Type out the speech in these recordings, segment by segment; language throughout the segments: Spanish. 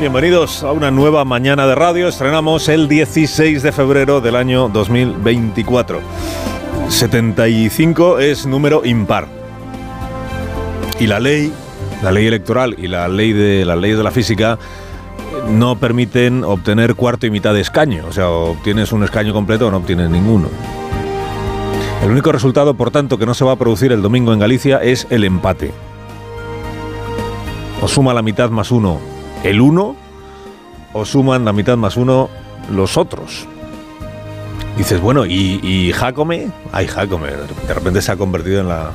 Bienvenidos a una nueva mañana de radio. Estrenamos el 16 de febrero del año 2024. 75 es número impar. Y la ley, la ley electoral y la ley de las leyes de la física no permiten obtener cuarto y mitad de escaño. O sea, obtienes un escaño completo o no obtienes ninguno. El único resultado, por tanto, que no se va a producir el domingo en Galicia es el empate. O suma la mitad más uno el uno, o suman la mitad más uno los otros. Dices, bueno, ¿y, Jacome? Ay, Jacome, de repente se ha convertido en la,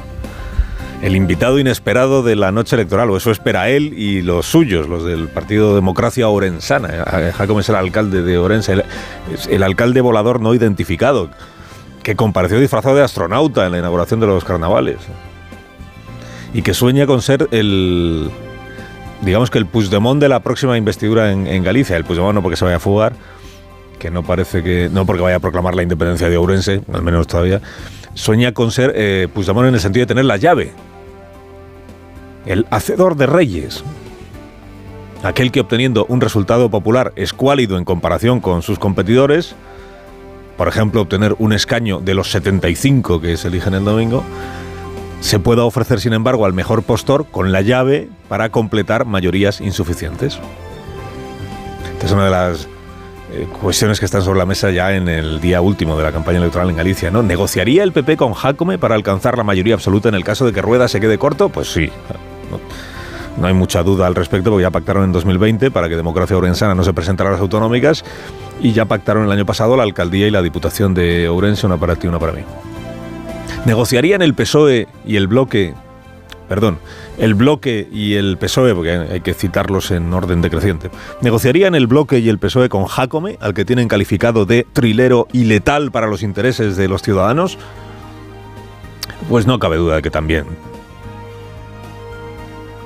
el invitado inesperado de la noche electoral, o eso espera él y los suyos, los del Partido Democracia Orensana. Eh, Jacome es el alcalde de Orense, el alcalde volador no identificado, que compareció disfrazado de astronauta en la inauguración de los carnavales. Y que sueña con ser el, digamos que el Puigdemont de la próxima investidura en, Galicia. El Puigdemont no porque se vaya a fugar, que no parece que. no porque vaya a proclamar la independencia de Ourense, al menos todavía. Sueña con ser eh, Puigdemont en el sentido de tener la llave. El hacedor de reyes. Aquel que obteniendo un resultado popular escuálido en comparación con sus competidores, por ejemplo, obtener un escaño de los 75 que se eligen el domingo, se pueda ofrecer, sin embargo, al mejor postor con la llave para completar mayorías insuficientes. Esta es una de las eh, cuestiones que están sobre la mesa ya en el día último de la campaña electoral en Galicia. ¿Negociaría el PP con Jacome para alcanzar la mayoría absoluta en el caso de que Rueda se quede corto? Pues sí. No, no hay mucha duda al respecto, porque ya pactaron en 2020 para que Democracia Orensana no se presentara a las autonómicas y ya pactaron el año pasado la alcaldía y la diputación de Ourense, una para ti y una para mí. ¿Negociarían el PSOE y el bloque, perdón, el bloque y el PSOE, porque hay que citarlos en orden decreciente, ¿negociarían el bloque y el PSOE con Jacome, al que tienen calificado de trilero y letal para los intereses de los ciudadanos? Pues no cabe duda de que también.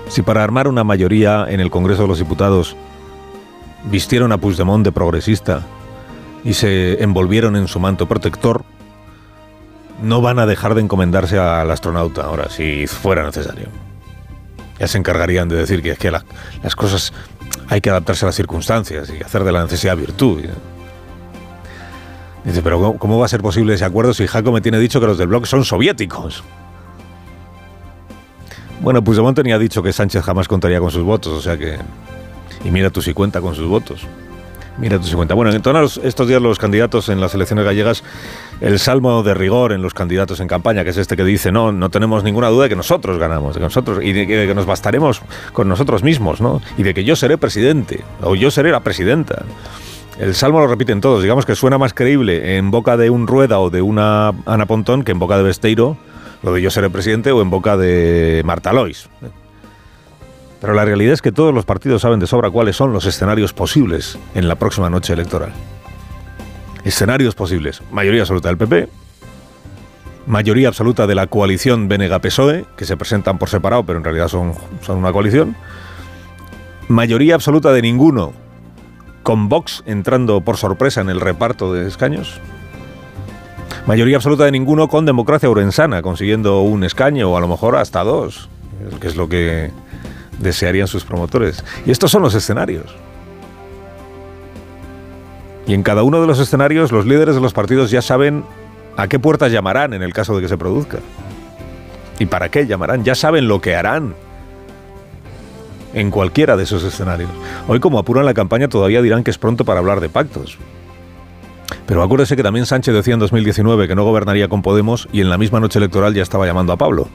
Si para armar una mayoría en el Congreso de los Diputados vistieron a Puigdemont de progresista y se envolvieron en su manto protector, no van a dejar de encomendarse al astronauta ahora, si fuera necesario. Ya se encargarían de decir que es que la, las cosas hay que adaptarse a las circunstancias y hacer de la necesidad virtud. Dice, pero ¿cómo va a ser posible ese acuerdo si Jaco me tiene dicho que los del bloque son soviéticos? Bueno, Puigdemont tenía dicho que Sánchez jamás contaría con sus votos, o sea que... Y mira tú si cuenta con sus votos. Mira tú si cuenta. Bueno, en todos estos días los candidatos en las elecciones gallegas, el salmo de rigor en los candidatos en campaña, que es este que dice, no, no tenemos ninguna duda de que nosotros ganamos, de nosotros, y de que, de que nos bastaremos con nosotros mismos, ¿no? Y de que yo seré presidente, o yo seré la presidenta. El salmo lo repiten todos, digamos que suena más creíble en boca de un Rueda o de una Ana Pontón que en boca de Besteiro, lo de yo seré presidente, o en boca de Marta Lois. Pero la realidad es que todos los partidos saben de sobra cuáles son los escenarios posibles en la próxima noche electoral. Escenarios posibles. Mayoría absoluta del PP, mayoría absoluta de la coalición Benega-PSOE, que se presentan por separado, pero en realidad son, son una coalición. Mayoría absoluta de ninguno, con Vox entrando por sorpresa en el reparto de escaños. Mayoría absoluta de ninguno con democracia urensana, consiguiendo un escaño o a lo mejor hasta dos, que es lo que desearían sus promotores. Y estos son los escenarios. Y en cada uno de los escenarios los líderes de los partidos ya saben a qué puertas llamarán en el caso de que se produzca. ¿Y para qué llamarán? Ya saben lo que harán en cualquiera de esos escenarios. Hoy como apuran la campaña todavía dirán que es pronto para hablar de pactos. Pero acuérdese que también Sánchez decía en 2019 que no gobernaría con Podemos y en la misma noche electoral ya estaba llamando a Pablo.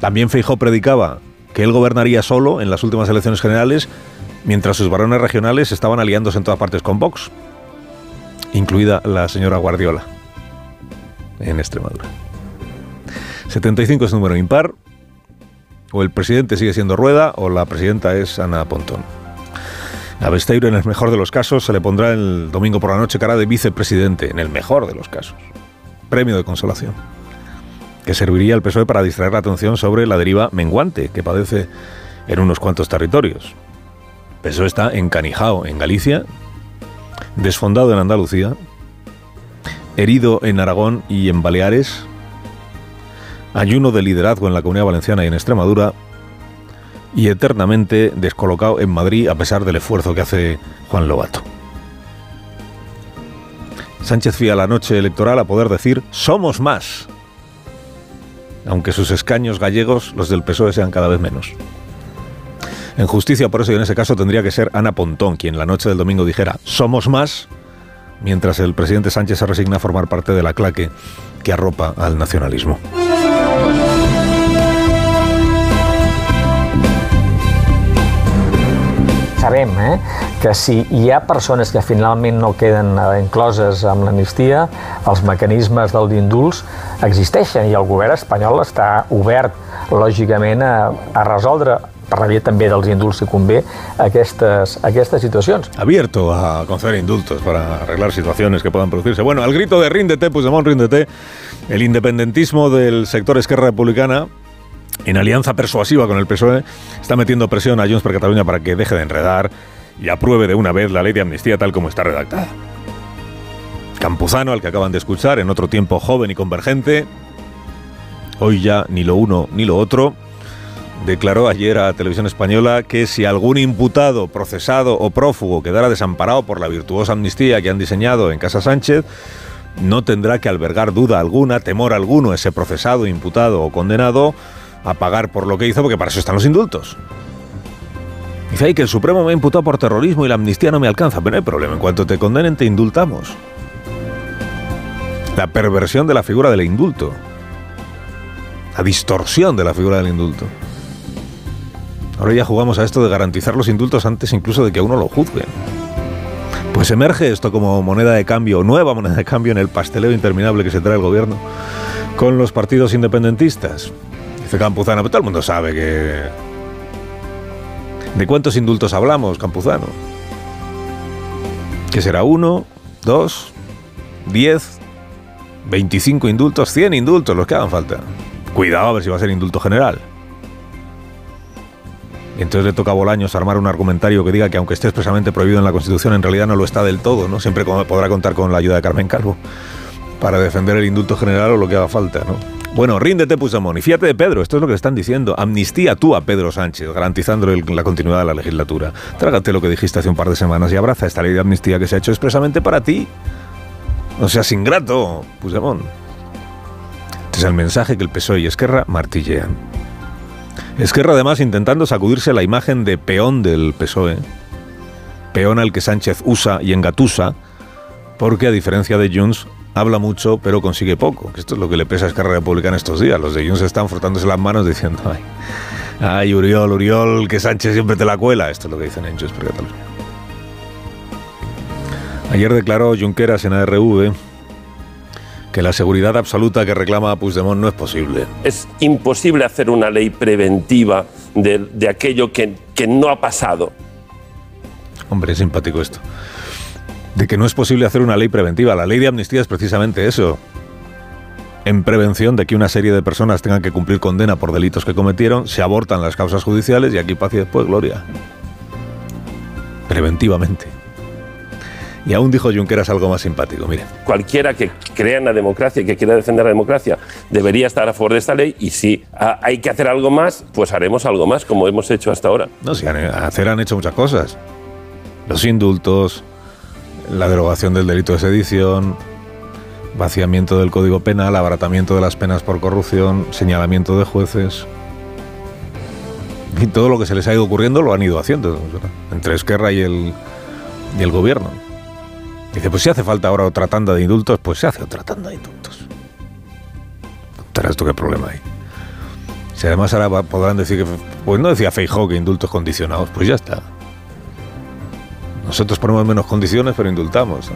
También Feijó predicaba que él gobernaría solo en las últimas elecciones generales, mientras sus varones regionales estaban aliándose en todas partes con Vox, incluida la señora Guardiola, en Extremadura. 75 es número impar, o el presidente sigue siendo Rueda, o la presidenta es Ana Pontón. A Besteiro, en el mejor de los casos, se le pondrá el domingo por la noche cara de vicepresidente, en el mejor de los casos. Premio de consolación. Que serviría al PSOE para distraer la atención sobre la deriva menguante que padece en unos cuantos territorios. PSOE está encanijado en Galicia, desfondado en Andalucía, herido en Aragón y en Baleares, ayuno de liderazgo en la Comunidad Valenciana y en Extremadura, y eternamente descolocado en Madrid a pesar del esfuerzo que hace Juan Lobato. Sánchez fía la noche electoral a poder decir somos más, aunque sus escaños gallegos, los del PSOE, sean cada vez menos. En justicia, por eso, y en ese caso tendría que ser Ana Pontón quien la noche del domingo dijera somos más, mientras el presidente Sánchez se resigna a formar parte de la claque que arropa al nacionalismo. sabem eh, que si hi ha persones que finalment no queden eh, incloses amb l'amnistia, els mecanismes dels indults existeixen i el govern espanyol està obert, lògicament, a, a resoldre per la via també dels indults si convé aquestes, aquestes situacions. Abierto a conceder indultos para arreglar situaciones que puedan producirse. Bueno, al grito de ríndete, Puigdemont, ríndete, el independentismo del sector Esquerra Republicana en alianza persuasiva con el PSOE, está metiendo presión a Junts per Cataluña para que deje de enredar y apruebe de una vez la ley de amnistía tal como está redactada. Campuzano, al que acaban de escuchar, en otro tiempo joven y convergente, hoy ya ni lo uno ni lo otro, declaró ayer a Televisión Española que si algún imputado, procesado o prófugo quedara desamparado por la virtuosa amnistía que han diseñado en Casa Sánchez, no tendrá que albergar duda alguna, temor alguno ese procesado, imputado o condenado a pagar por lo que hizo, porque para eso están los indultos. Dice ahí que el Supremo me ha imputado por terrorismo y la amnistía no me alcanza. Pero no hay problema, en cuanto te condenen te indultamos. La perversión de la figura del indulto. La distorsión de la figura del indulto. Ahora ya jugamos a esto de garantizar los indultos antes incluso de que uno lo juzguen. Pues emerge esto como moneda de cambio, nueva moneda de cambio en el pasteleo interminable que se trae el gobierno con los partidos independentistas. Dice Campuzano, pero todo el mundo sabe que... ¿De cuántos indultos hablamos, Campuzano? ¿Que será uno, dos, diez, veinticinco indultos, cien indultos, los que hagan falta? Cuidado a ver si va a ser indulto general. Entonces le toca a Bolaños armar un argumentario que diga que aunque esté expresamente prohibido en la Constitución, en realidad no lo está del todo, ¿no? Siempre podrá contar con la ayuda de Carmen Calvo para defender el indulto general o lo que haga falta, ¿no? Bueno, ríndete, Puigdemont. Y fíjate de Pedro, esto es lo que le están diciendo. Amnistía tú a Pedro Sánchez, garantizándole la continuidad de la legislatura. Trágate lo que dijiste hace un par de semanas y abraza esta ley de amnistía que se ha hecho expresamente para ti. No seas ingrato, Puigdemont. Este es el mensaje que el PSOE y Esquerra martillean. Esquerra además intentando sacudirse la imagen de peón del PSOE. Peón al que Sánchez usa y engatusa, porque a diferencia de Junts, habla mucho pero consigue poco. Esto es lo que le pesa a Esquerra Republicana estos días. Los de Junts están frotándose las manos diciendo, ay, ay, Uriol, Uriol, que Sánchez siempre te la cuela. Esto es lo que dicen en Junts por Cataluña. Ayer declaró Junqueras en ARV que la seguridad absoluta que reclama Puigdemont no es posible. Es imposible hacer una ley preventiva de, de aquello que, que no ha pasado. Hombre, es simpático esto de que no es posible hacer una ley preventiva. La ley de amnistía es precisamente eso. En prevención de que una serie de personas tengan que cumplir condena por delitos que cometieron, se abortan las causas judiciales y aquí paz y después gloria. Preventivamente. Y aún dijo Junqueras algo más simpático, mire. Cualquiera que crea en la democracia y que quiera defender la democracia debería estar a favor de esta ley y si hay que hacer algo más, pues haremos algo más como hemos hecho hasta ahora. No, si hacer han hecho muchas cosas. Los indultos, la derogación del delito de sedición, vaciamiento del Código Penal, abaratamiento de las penas por corrupción, señalamiento de jueces. Y todo lo que se les ha ido ocurriendo lo han ido haciendo, entre Esquerra y el, y el gobierno. Dice, pues si hace falta ahora otra tanda de indultos, pues se hace otra tanda de indultos. ¿Tendrás tú qué problema hay? Si además ahora podrán decir que, pues no decía Feijó que indultos condicionados, pues ya está. Nosotros ponemos menos condiciones, pero indultamos.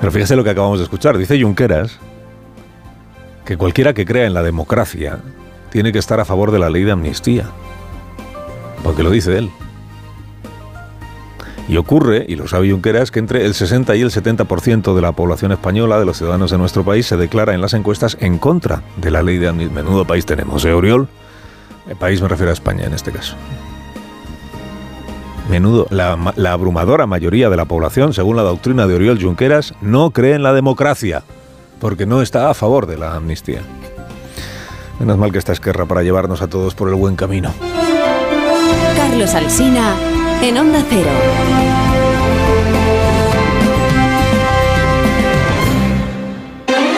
Pero fíjese lo que acabamos de escuchar. Dice Junqueras que cualquiera que crea en la democracia tiene que estar a favor de la ley de amnistía. Porque lo dice él. Y ocurre, y lo sabe Junqueras, que entre el 60 y el 70% de la población española, de los ciudadanos de nuestro país, se declara en las encuestas en contra de la ley de amnistía. Menudo país tenemos, ¿eh, Oriol? El país me refiero a España en este caso. Menudo, la, abrumadora mayoría de la población, según la doctrina de Oriol Junqueras, no cree en la democracia, porque no está a favor de la amnistía. Menos mal que está Esquerra para llevarnos a todos por el buen camino. Carlos Alsina en Onda Cero.